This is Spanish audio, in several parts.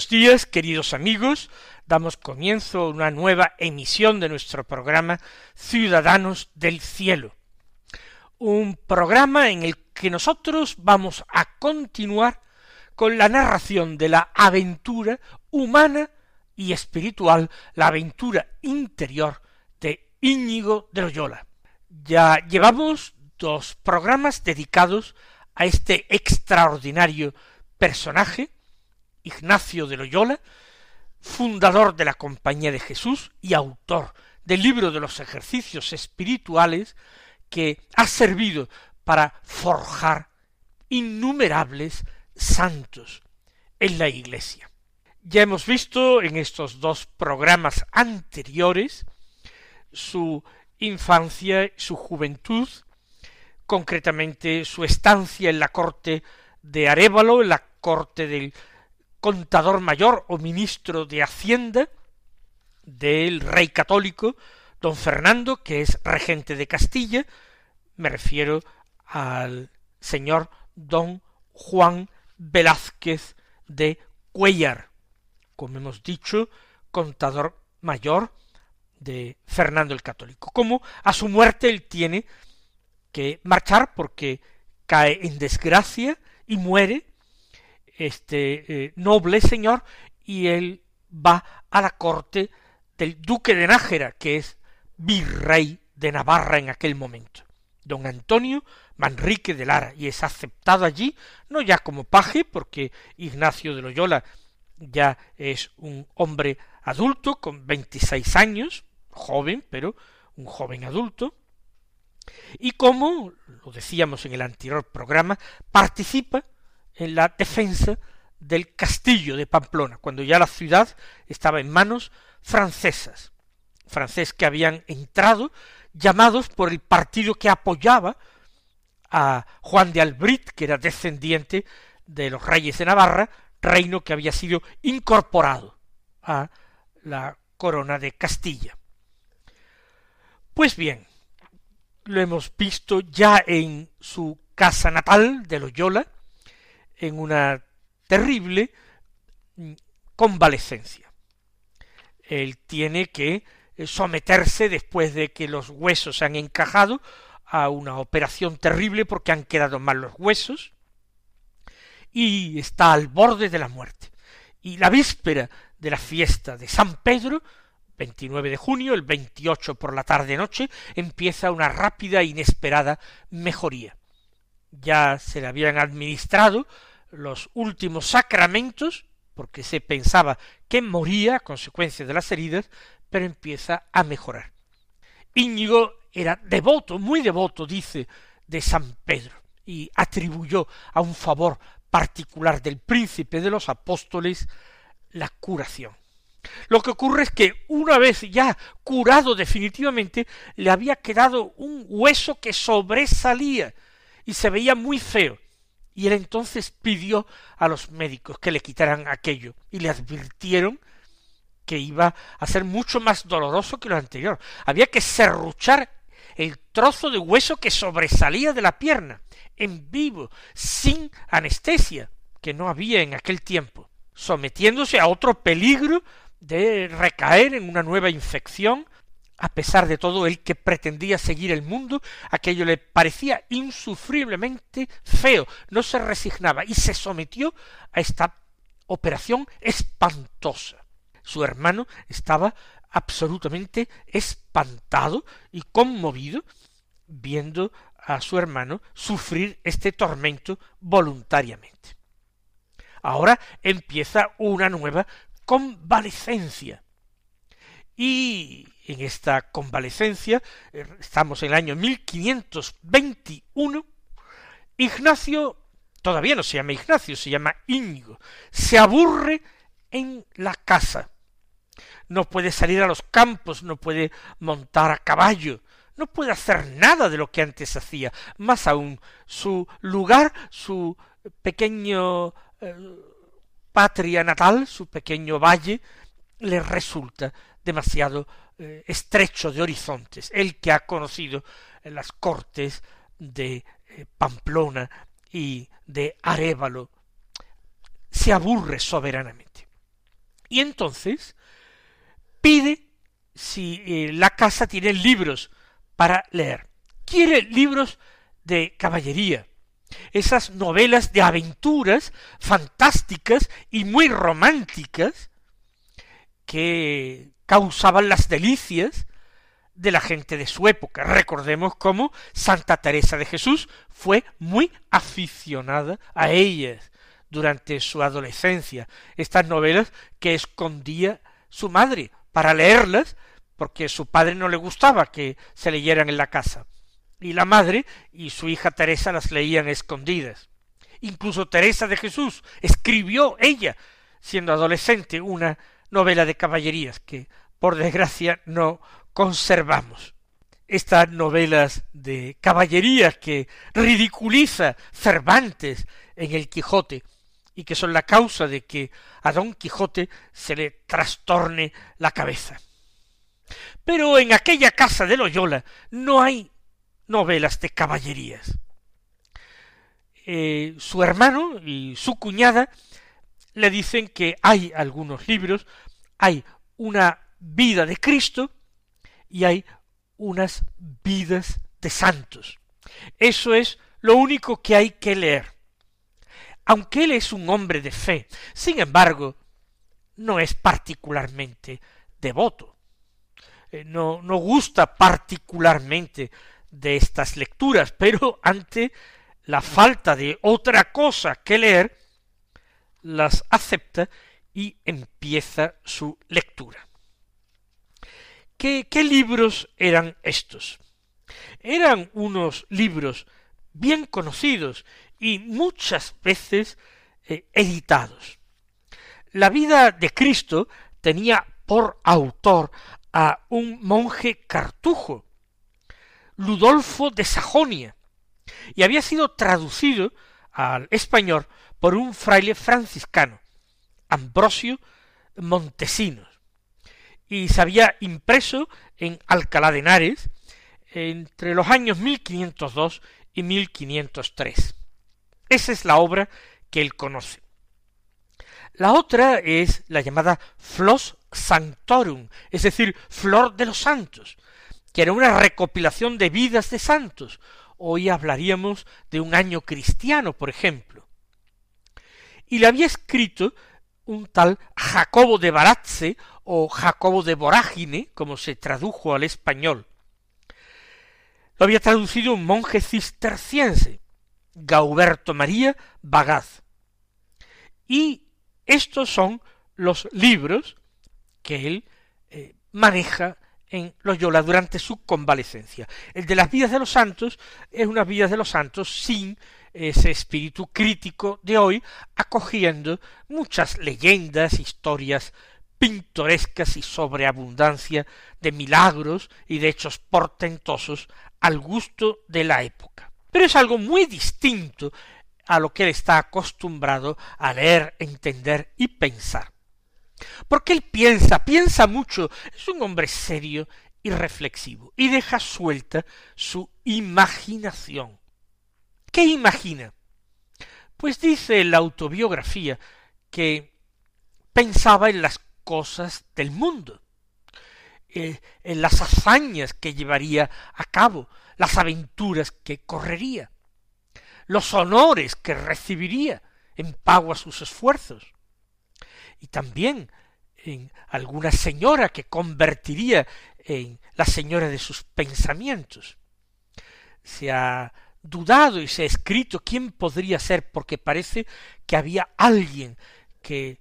Buenos días, queridos amigos. Damos comienzo a una nueva emisión de nuestro programa Ciudadanos del Cielo. Un programa en el que nosotros vamos a continuar con la narración de la aventura humana y espiritual, la aventura interior de Íñigo de Loyola. Ya llevamos dos programas dedicados a este extraordinario personaje, Ignacio de Loyola, fundador de la Compañía de Jesús y autor del libro de los ejercicios espirituales que ha servido para forjar innumerables santos en la Iglesia. Ya hemos visto en estos dos programas anteriores su infancia, su juventud, concretamente su estancia en la corte de Arévalo, en la corte del contador mayor o ministro de Hacienda del rey católico don Fernando, que es regente de Castilla, me refiero al señor don Juan Velázquez de Cuellar, como hemos dicho, contador mayor de Fernando el Católico. Como a su muerte él tiene que marchar porque cae en desgracia y muere este eh, noble señor y él va a la corte del duque de Nájera, que es virrey de Navarra en aquel momento, don Antonio Manrique de Lara, y es aceptado allí, no ya como paje, porque Ignacio de Loyola ya es un hombre adulto con veintiséis años, joven, pero un joven adulto, y como, lo decíamos en el anterior programa, participa en la defensa del castillo de Pamplona, cuando ya la ciudad estaba en manos francesas, francés que habían entrado llamados por el partido que apoyaba a Juan de Albrit, que era descendiente de los reyes de Navarra, reino que había sido incorporado a la corona de Castilla. Pues bien, lo hemos visto ya en su casa natal de Loyola, en una terrible convalecencia. Él tiene que eh, someterse después de que los huesos se han encajado a una operación terrible porque han quedado mal los huesos y está al borde de la muerte. Y la víspera de la fiesta de San Pedro, 29 de junio, el 28 por la tarde noche, empieza una rápida e inesperada mejoría. Ya se le habían administrado los últimos sacramentos, porque se pensaba que moría a consecuencia de las heridas, pero empieza a mejorar. Íñigo era devoto, muy devoto, dice, de San Pedro, y atribuyó a un favor particular del príncipe de los apóstoles la curación. Lo que ocurre es que una vez ya curado definitivamente, le había quedado un hueso que sobresalía y se veía muy feo, y él entonces pidió a los médicos que le quitaran aquello y le advirtieron que iba a ser mucho más doloroso que lo anterior. Había que serruchar el trozo de hueso que sobresalía de la pierna, en vivo, sin anestesia, que no había en aquel tiempo, sometiéndose a otro peligro de recaer en una nueva infección a pesar de todo, el que pretendía seguir el mundo, aquello le parecía insufriblemente feo, no se resignaba y se sometió a esta operación espantosa. Su hermano estaba absolutamente espantado y conmovido viendo a su hermano sufrir este tormento voluntariamente. Ahora empieza una nueva convalecencia. Y en esta convalecencia, eh, estamos en el año 1521, Ignacio, todavía no se llama Ignacio, se llama Íñigo, se aburre en la casa. No puede salir a los campos, no puede montar a caballo, no puede hacer nada de lo que antes hacía. Más aún, su lugar, su pequeño eh, patria natal, su pequeño valle, le resulta demasiado eh, estrecho de horizontes, el que ha conocido las cortes de eh, Pamplona y de Arévalo, se aburre soberanamente. Y entonces pide si eh, la casa tiene libros para leer. Quiere libros de caballería, esas novelas de aventuras fantásticas y muy románticas que causaban las delicias de la gente de su época. Recordemos cómo Santa Teresa de Jesús fue muy aficionada a ellas durante su adolescencia, estas novelas que escondía su madre para leerlas porque su padre no le gustaba que se leyeran en la casa y la madre y su hija Teresa las leían escondidas. Incluso Teresa de Jesús escribió ella, siendo adolescente, una novela de caballerías que, por desgracia, no conservamos. Estas novelas de caballerías que ridiculiza Cervantes en el Quijote y que son la causa de que a Don Quijote se le trastorne la cabeza. Pero en aquella casa de Loyola no hay novelas de caballerías. Eh, su hermano y su cuñada le dicen que hay algunos libros, hay una vida de Cristo y hay unas vidas de santos. Eso es lo único que hay que leer. Aunque él es un hombre de fe, sin embargo, no es particularmente devoto. Eh, no, no gusta particularmente de estas lecturas, pero ante la falta de otra cosa que leer, las acepta y empieza su lectura. ¿Qué, qué libros eran estos? Eran unos libros bien conocidos y muchas veces eh, editados. La vida de Cristo tenía por autor a un monje cartujo, Ludolfo de Sajonia, y había sido traducido al español por un fraile franciscano, Ambrosio Montesinos, y se había impreso en Alcalá de Henares entre los años 1502 y 1503. Esa es la obra que él conoce. La otra es la llamada Flos Sanctorum, es decir, Flor de los Santos, que era una recopilación de vidas de santos. Hoy hablaríamos de un año cristiano, por ejemplo. Y le había escrito un tal Jacobo de Baratze o Jacobo de Vorágine, como se tradujo al español. Lo había traducido un monje cisterciense, Gauberto María Bagaz. Y estos son los libros que él eh, maneja en Loyola durante su convalecencia. El de las vidas de los santos es una vida de los santos sin ese espíritu crítico de hoy, acogiendo muchas leyendas, historias pintorescas y sobreabundancia de milagros y de hechos portentosos al gusto de la época. Pero es algo muy distinto a lo que él está acostumbrado a leer, entender y pensar. Porque él piensa, piensa mucho, es un hombre serio y reflexivo, y deja suelta su imaginación. ¿Qué imagina? Pues dice la autobiografía que pensaba en las cosas del mundo, eh, en las hazañas que llevaría a cabo, las aventuras que correría, los honores que recibiría en pago a sus esfuerzos, y también en alguna señora que convertiría en la señora de sus pensamientos. se ha dudado y se ha escrito quién podría ser, porque parece que había alguien que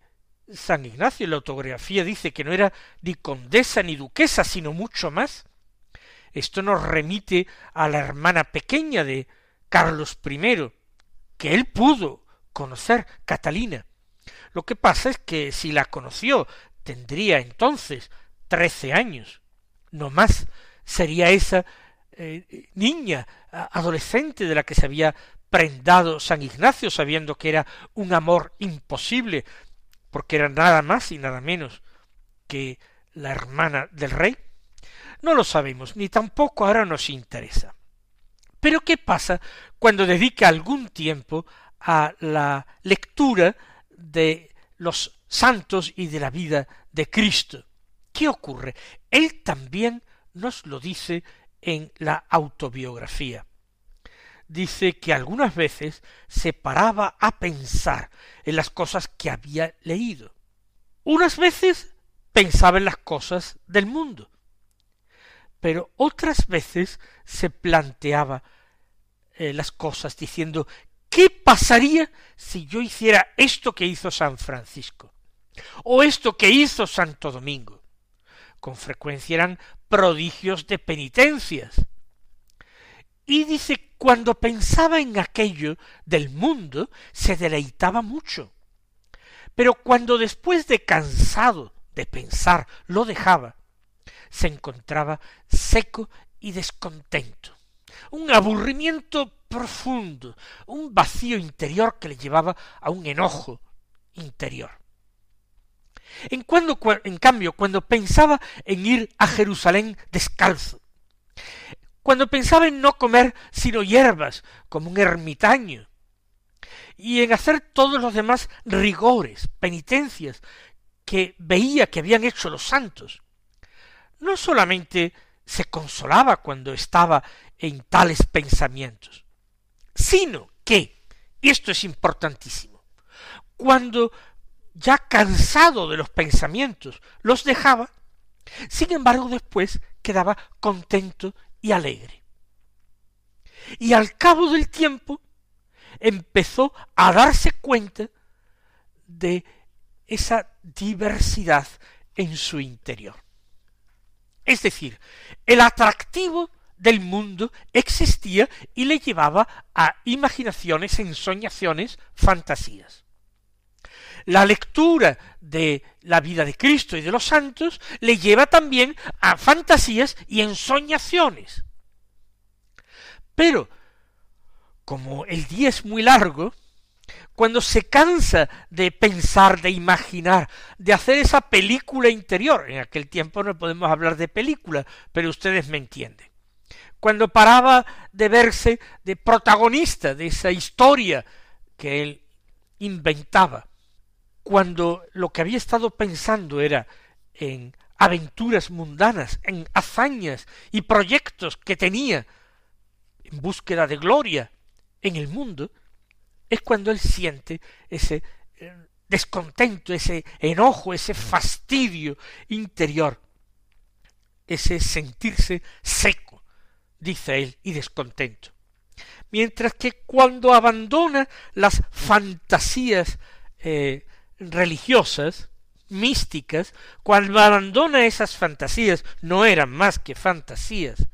San Ignacio en la autografía dice que no era ni condesa ni duquesa, sino mucho más. Esto nos remite a la hermana pequeña de Carlos I, que él pudo conocer, Catalina. Lo que pasa es que si la conoció tendría entonces trece años, no más. Sería esa eh, niña, adolescente de la que se había prendado San Ignacio, sabiendo que era un amor imposible, porque era nada más y nada menos que la hermana del rey? No lo sabemos, ni tampoco ahora nos interesa. Pero ¿qué pasa cuando dedica algún tiempo a la lectura de los santos y de la vida de Cristo? ¿Qué ocurre? Él también nos lo dice en la autobiografía. Dice que algunas veces se paraba a pensar en las cosas que había leído. Unas veces pensaba en las cosas del mundo, pero otras veces se planteaba eh, las cosas diciendo ¿qué pasaría si yo hiciera esto que hizo San Francisco? o esto que hizo Santo Domingo? Con frecuencia eran prodigios de penitencias. Y dice, cuando pensaba en aquello del mundo, se deleitaba mucho. Pero cuando después de cansado de pensar lo dejaba, se encontraba seco y descontento. Un aburrimiento profundo, un vacío interior que le llevaba a un enojo interior. En, cuando, en cambio, cuando pensaba en ir a Jerusalén descalzo, cuando pensaba en no comer sino hierbas, como un ermitaño, y en hacer todos los demás rigores, penitencias que veía que habían hecho los santos, no solamente se consolaba cuando estaba en tales pensamientos, sino que, y esto es importantísimo, cuando ya cansado de los pensamientos, los dejaba, sin embargo después quedaba contento y alegre. Y al cabo del tiempo empezó a darse cuenta de esa diversidad en su interior. Es decir, el atractivo del mundo existía y le llevaba a imaginaciones, ensoñaciones, fantasías. La lectura de la vida de Cristo y de los santos le lleva también a fantasías y ensoñaciones. Pero, como el día es muy largo, cuando se cansa de pensar, de imaginar, de hacer esa película interior, en aquel tiempo no podemos hablar de película, pero ustedes me entienden, cuando paraba de verse de protagonista de esa historia que él inventaba, cuando lo que había estado pensando era en aventuras mundanas, en hazañas y proyectos que tenía en búsqueda de gloria en el mundo, es cuando él siente ese eh, descontento, ese enojo, ese fastidio interior, ese sentirse seco, dice él, y descontento. Mientras que cuando abandona las fantasías eh, religiosas, místicas, cuando abandona esas fantasías, no eran más que fantasías,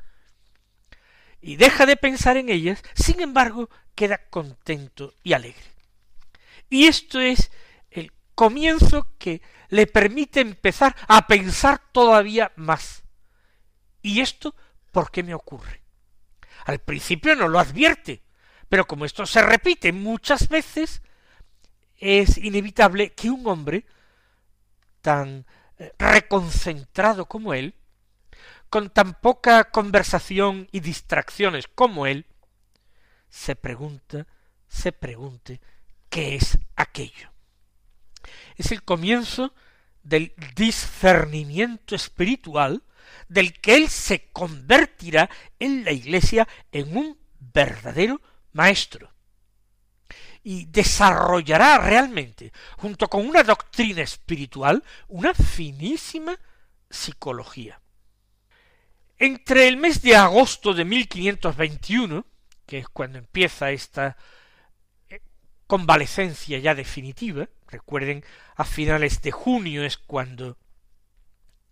y deja de pensar en ellas, sin embargo, queda contento y alegre. Y esto es el comienzo que le permite empezar a pensar todavía más. ¿Y esto por qué me ocurre? Al principio no lo advierte, pero como esto se repite muchas veces, es inevitable que un hombre tan eh, reconcentrado como él, con tan poca conversación y distracciones como él, se pregunta, se pregunte, ¿qué es aquello? Es el comienzo del discernimiento espiritual del que él se convertirá en la iglesia en un verdadero maestro y desarrollará realmente, junto con una doctrina espiritual, una finísima psicología. Entre el mes de agosto de 1521, que es cuando empieza esta eh, convalecencia ya definitiva, recuerden, a finales de junio es cuando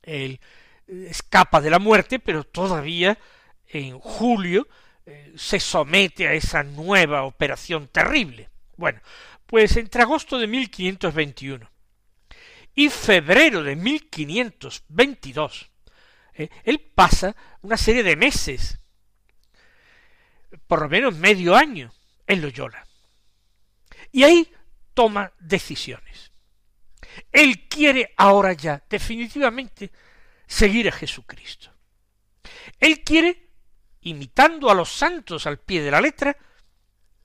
eh, escapa de la muerte, pero todavía en julio eh, se somete a esa nueva operación terrible. Bueno, pues entre agosto de 1521 y febrero de 1522, eh, él pasa una serie de meses, por lo menos medio año, en Loyola. Y ahí toma decisiones. Él quiere ahora ya definitivamente seguir a Jesucristo. Él quiere, imitando a los santos al pie de la letra,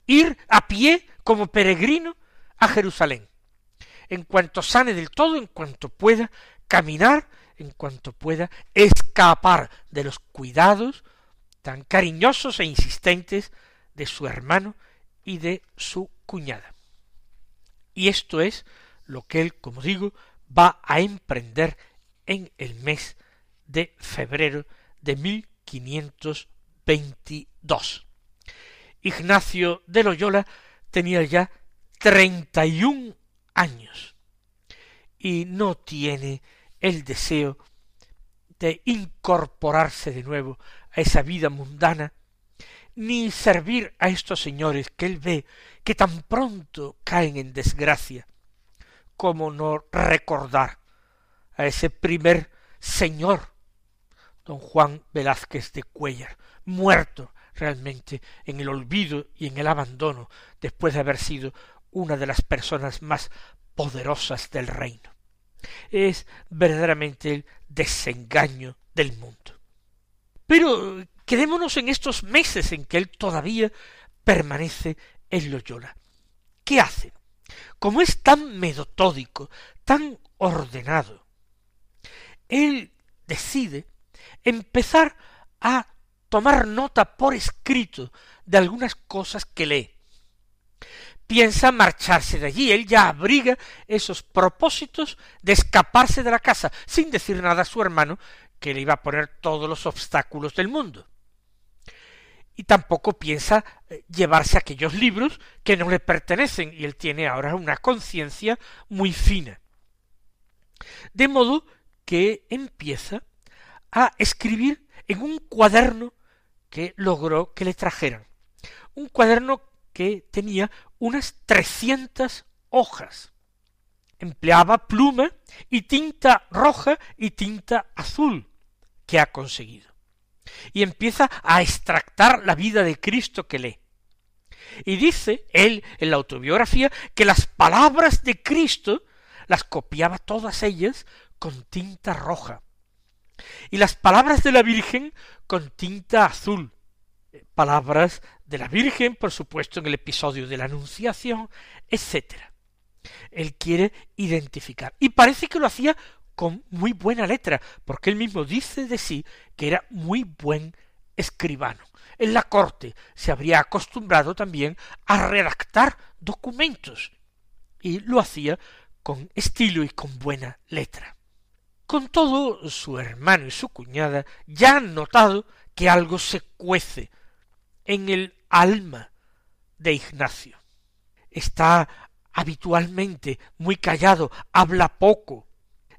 ir a pie como peregrino a Jerusalén. En cuanto sane del todo, en cuanto pueda caminar, en cuanto pueda escapar de los cuidados tan cariñosos e insistentes de su hermano y de su cuñada. Y esto es lo que él, como digo, va a emprender en el mes de febrero de 1522. Ignacio de Loyola tenía ya treinta y un años y no tiene el deseo de incorporarse de nuevo a esa vida mundana, ni servir a estos señores que él ve que tan pronto caen en desgracia, como no recordar a ese primer señor, don Juan Velázquez de Cuellar, muerto realmente en el olvido y en el abandono después de haber sido una de las personas más poderosas del reino. Es verdaderamente el desengaño del mundo. Pero quedémonos en estos meses en que él todavía permanece en Loyola. ¿Qué hace? como es tan metódico, tan ordenado, él decide empezar a tomar nota por escrito de algunas cosas que lee. Piensa marcharse de allí, él ya abriga esos propósitos de escaparse de la casa, sin decir nada a su hermano, que le iba a poner todos los obstáculos del mundo y tampoco piensa eh, llevarse aquellos libros que no le pertenecen y él tiene ahora una conciencia muy fina. De modo que empieza a escribir en un cuaderno que logró que le trajeran. Un cuaderno que tenía unas trescientas hojas. Empleaba pluma y tinta roja y tinta azul que ha conseguido y empieza a extractar la vida de Cristo que lee. Y dice él en la autobiografía que las palabras de Cristo las copiaba todas ellas con tinta roja y las palabras de la Virgen con tinta azul. Palabras de la Virgen, por supuesto, en el episodio de la Anunciación, etc. Él quiere identificar. Y parece que lo hacía con muy buena letra, porque él mismo dice de sí que era muy buen escribano. En la corte se habría acostumbrado también a redactar documentos, y lo hacía con estilo y con buena letra. Con todo, su hermano y su cuñada ya han notado que algo se cuece en el alma de Ignacio. Está habitualmente muy callado, habla poco,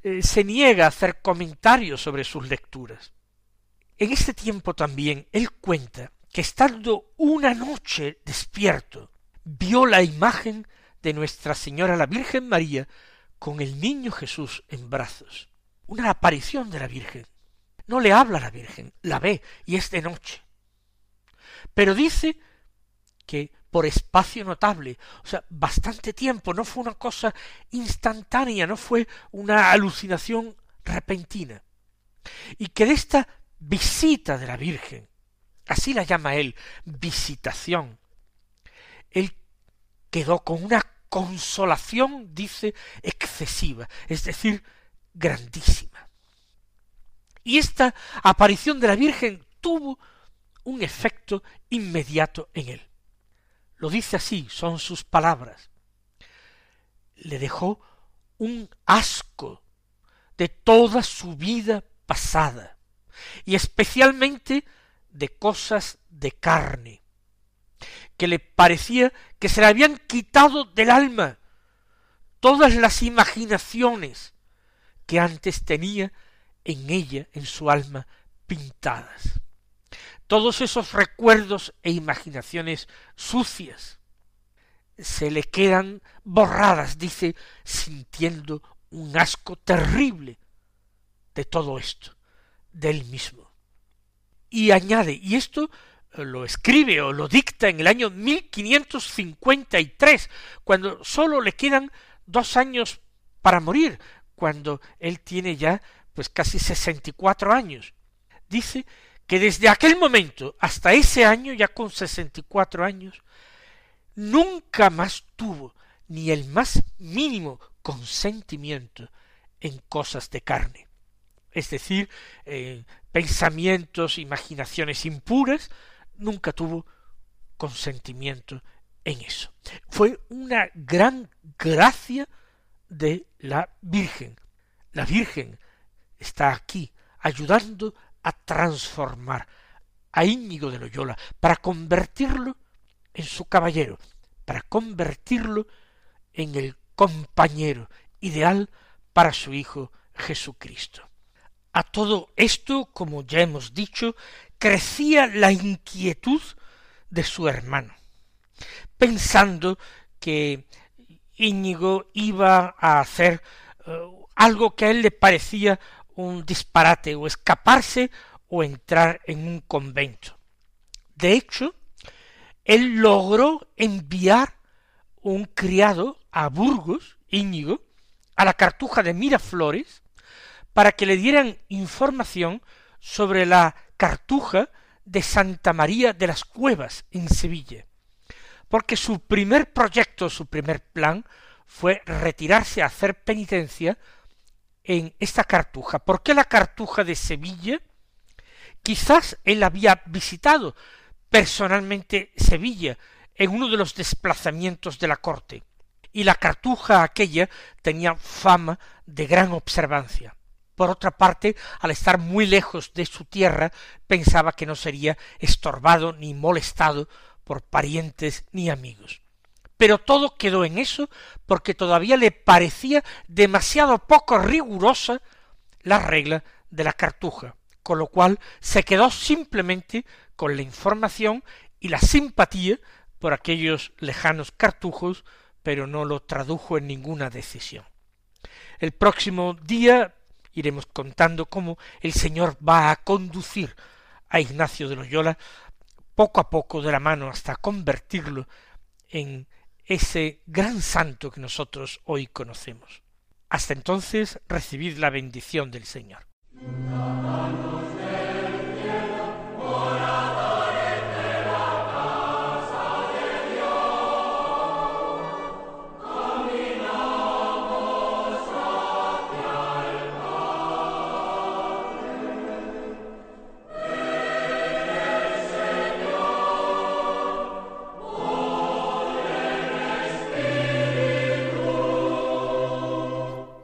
eh, se niega a hacer comentarios sobre sus lecturas. En este tiempo también él cuenta que estando una noche despierto, vio la imagen de Nuestra Señora la Virgen María con el niño Jesús en brazos. Una aparición de la Virgen. No le habla a la Virgen, la ve y es de noche. Pero dice que por espacio notable, o sea, bastante tiempo, no fue una cosa instantánea, no fue una alucinación repentina. Y que de esta visita de la Virgen, así la llama él, visitación, él quedó con una consolación, dice, excesiva, es decir, grandísima. Y esta aparición de la Virgen tuvo un efecto inmediato en él. Lo dice así, son sus palabras. Le dejó un asco de toda su vida pasada, y especialmente de cosas de carne, que le parecía que se le habían quitado del alma todas las imaginaciones que antes tenía en ella, en su alma, pintadas. Todos esos recuerdos e imaginaciones sucias se le quedan borradas, dice, sintiendo un asco terrible de todo esto, de él mismo. Y añade, y esto lo escribe o lo dicta en el año 1553, cuando sólo le quedan dos años para morir, cuando él tiene ya pues casi sesenta y cuatro años. Dice que desde aquel momento hasta ese año, ya con sesenta y cuatro años, nunca más tuvo ni el más mínimo consentimiento en cosas de carne. Es decir, pensamientos, imaginaciones impuras, nunca tuvo consentimiento en eso. Fue una gran gracia de la Virgen. La Virgen está aquí ayudando a transformar a Íñigo de Loyola para convertirlo en su caballero, para convertirlo en el compañero ideal para su Hijo Jesucristo. A todo esto, como ya hemos dicho, crecía la inquietud de su hermano, pensando que Íñigo iba a hacer eh, algo que a él le parecía un disparate, o escaparse o entrar en un convento. De hecho, él logró enviar un criado a Burgos, Íñigo, a la cartuja de Miraflores, para que le dieran información sobre la cartuja de Santa María de las Cuevas en Sevilla, porque su primer proyecto, su primer plan, fue retirarse a hacer penitencia en esta cartuja. ¿Por qué la cartuja de Sevilla? Quizás él había visitado personalmente Sevilla en uno de los desplazamientos de la corte, y la cartuja aquella tenía fama de gran observancia. Por otra parte, al estar muy lejos de su tierra, pensaba que no sería estorbado ni molestado por parientes ni amigos. Pero todo quedó en eso porque todavía le parecía demasiado poco rigurosa la regla de la cartuja, con lo cual se quedó simplemente con la información y la simpatía por aquellos lejanos cartujos, pero no lo tradujo en ninguna decisión. El próximo día iremos contando cómo el Señor va a conducir a Ignacio de Loyola poco a poco de la mano hasta convertirlo en ese gran santo que nosotros hoy conocemos. Hasta entonces recibid la bendición del Señor.